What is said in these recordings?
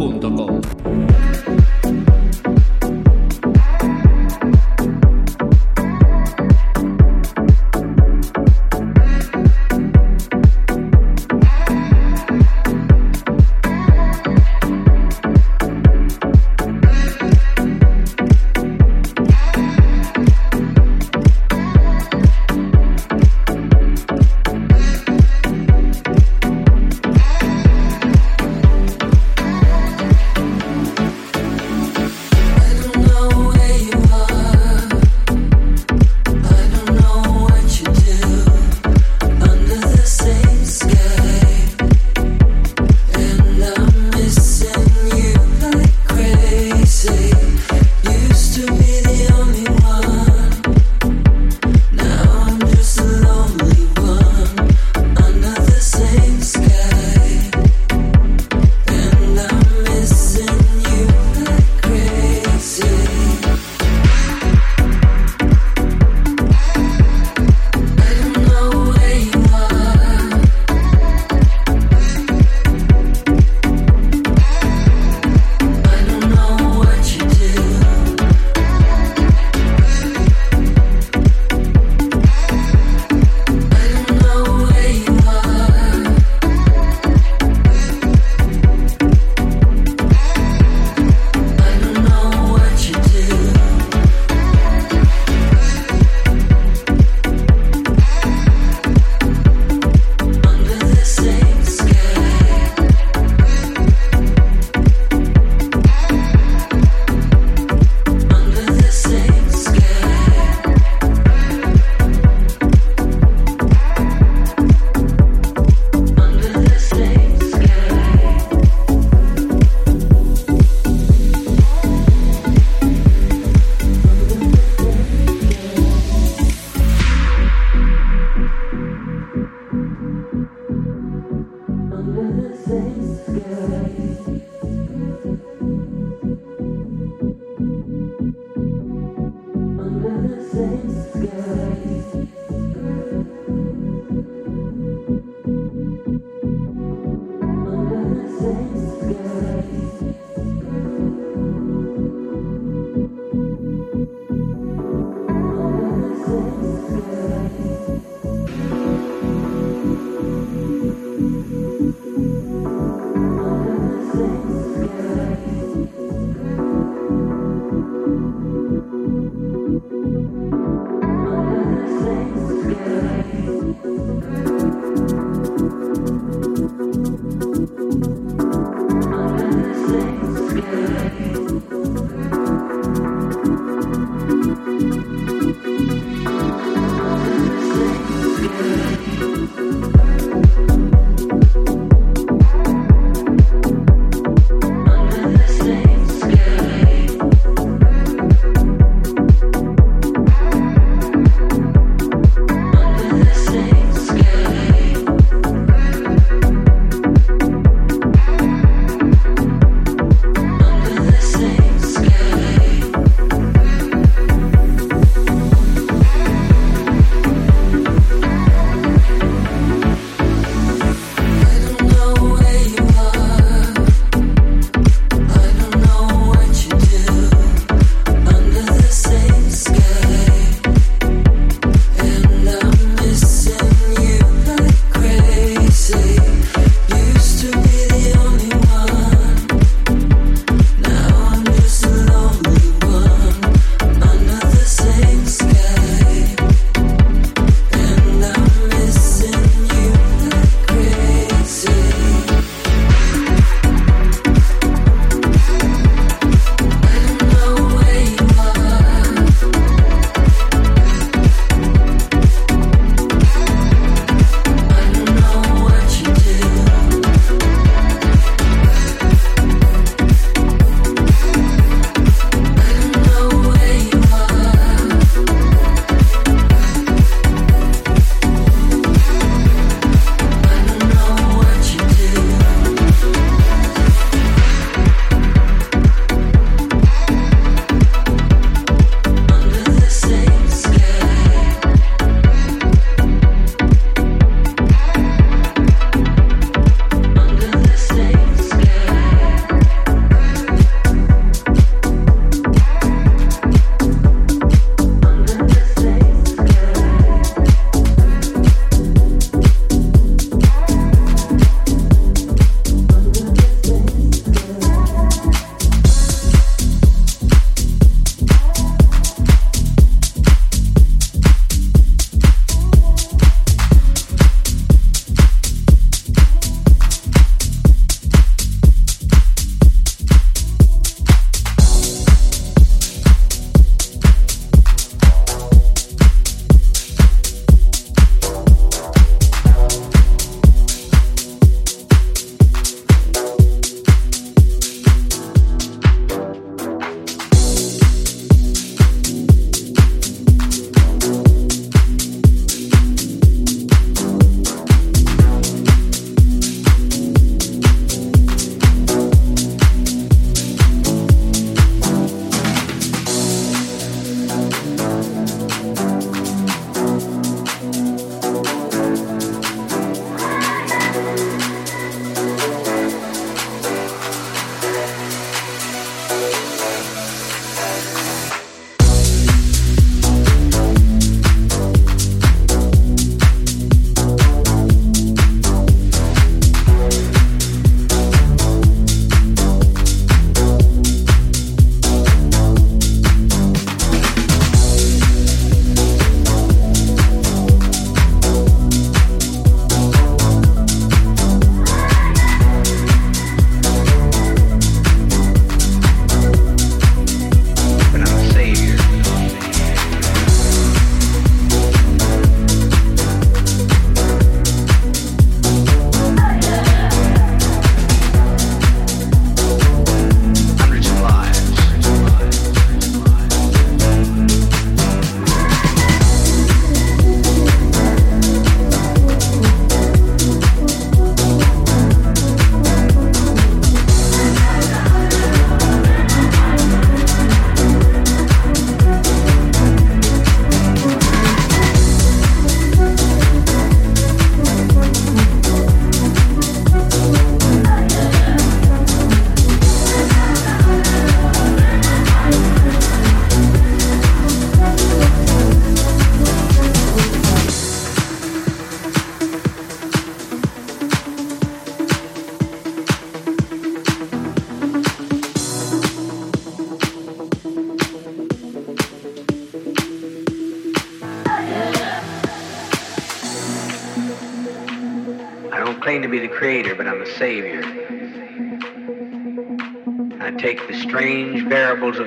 appunto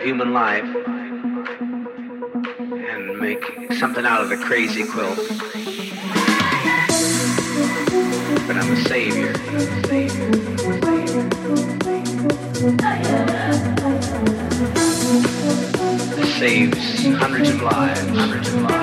human life and make something out of the crazy quilt. But I'm a savior. It saves hundreds of lives. Hundreds of lives.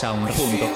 sound.com.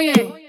Oh yeah.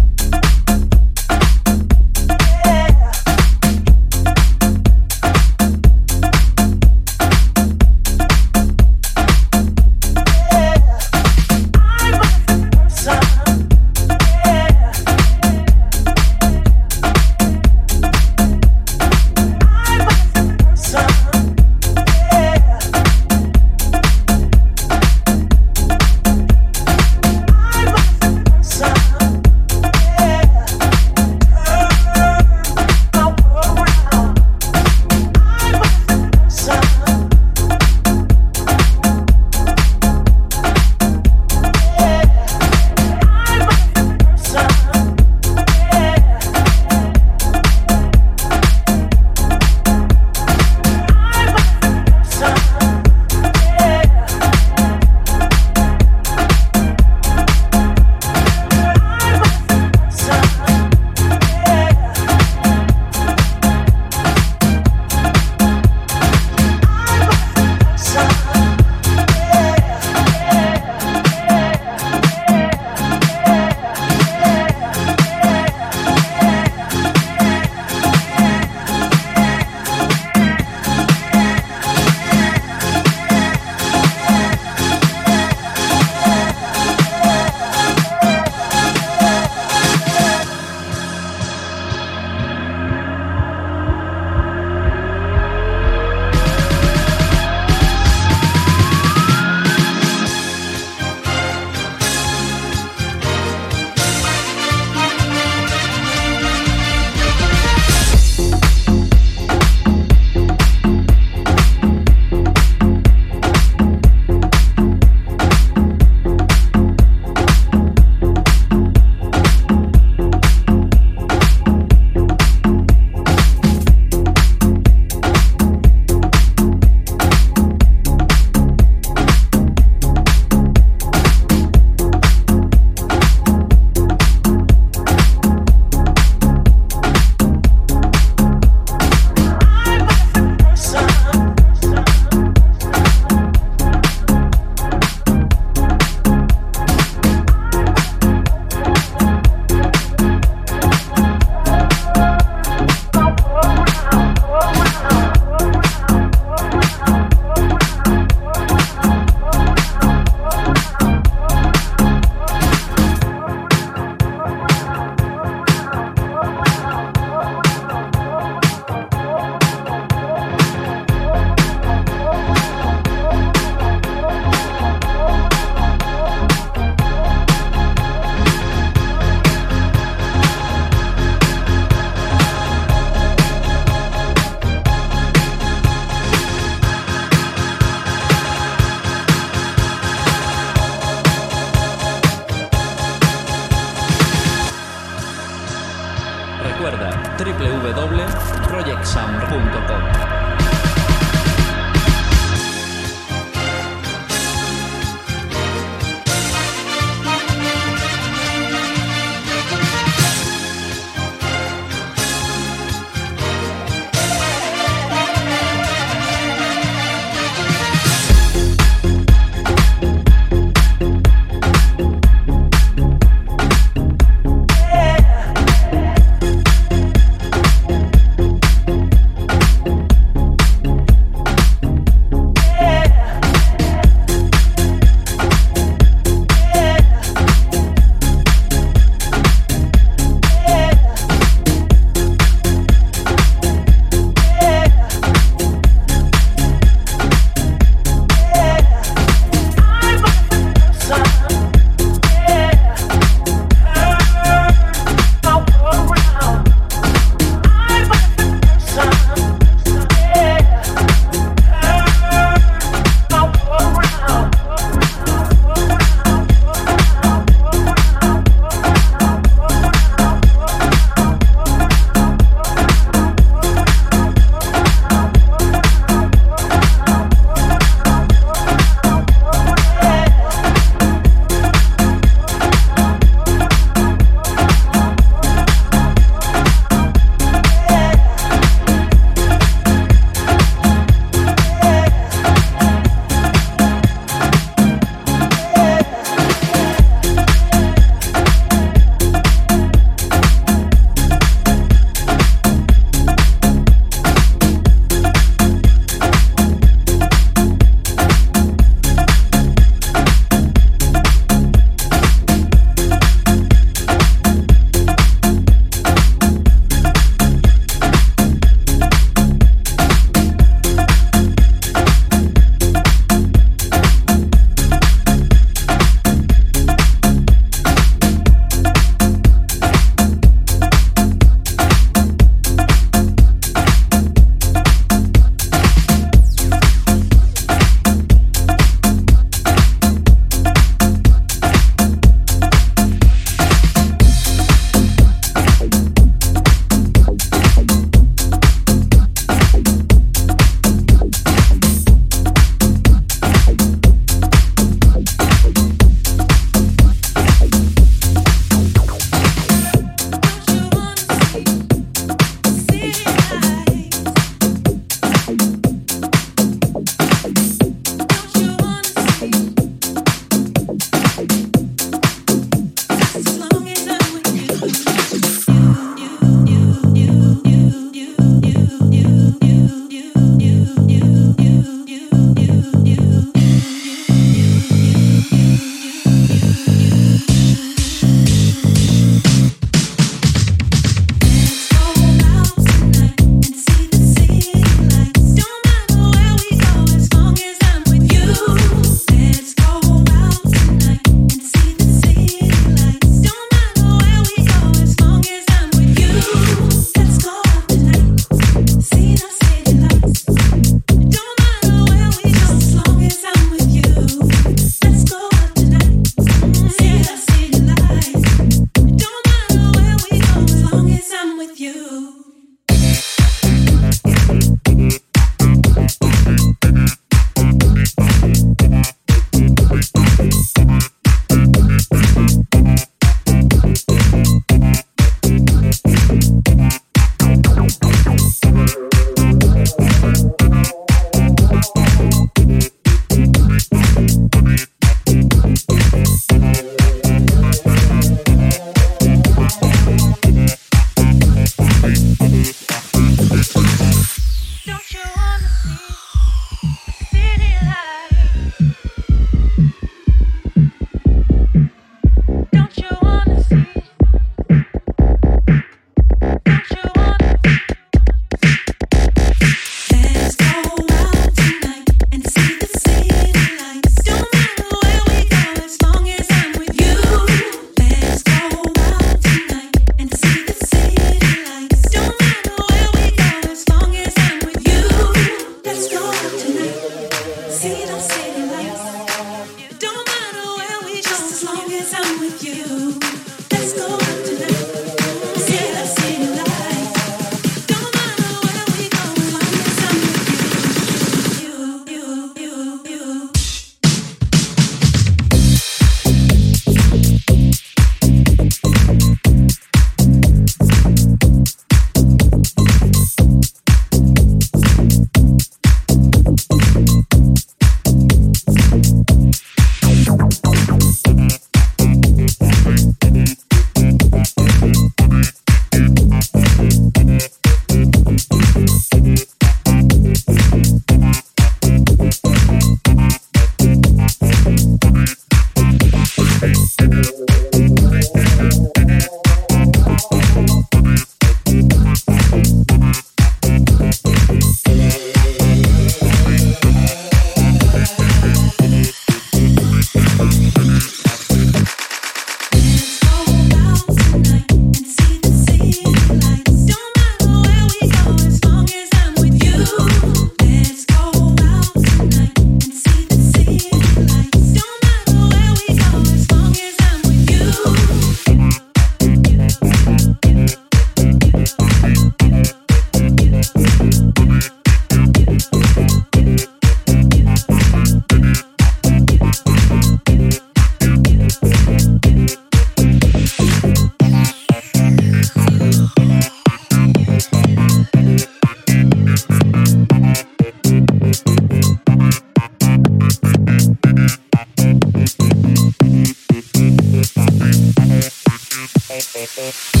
Thank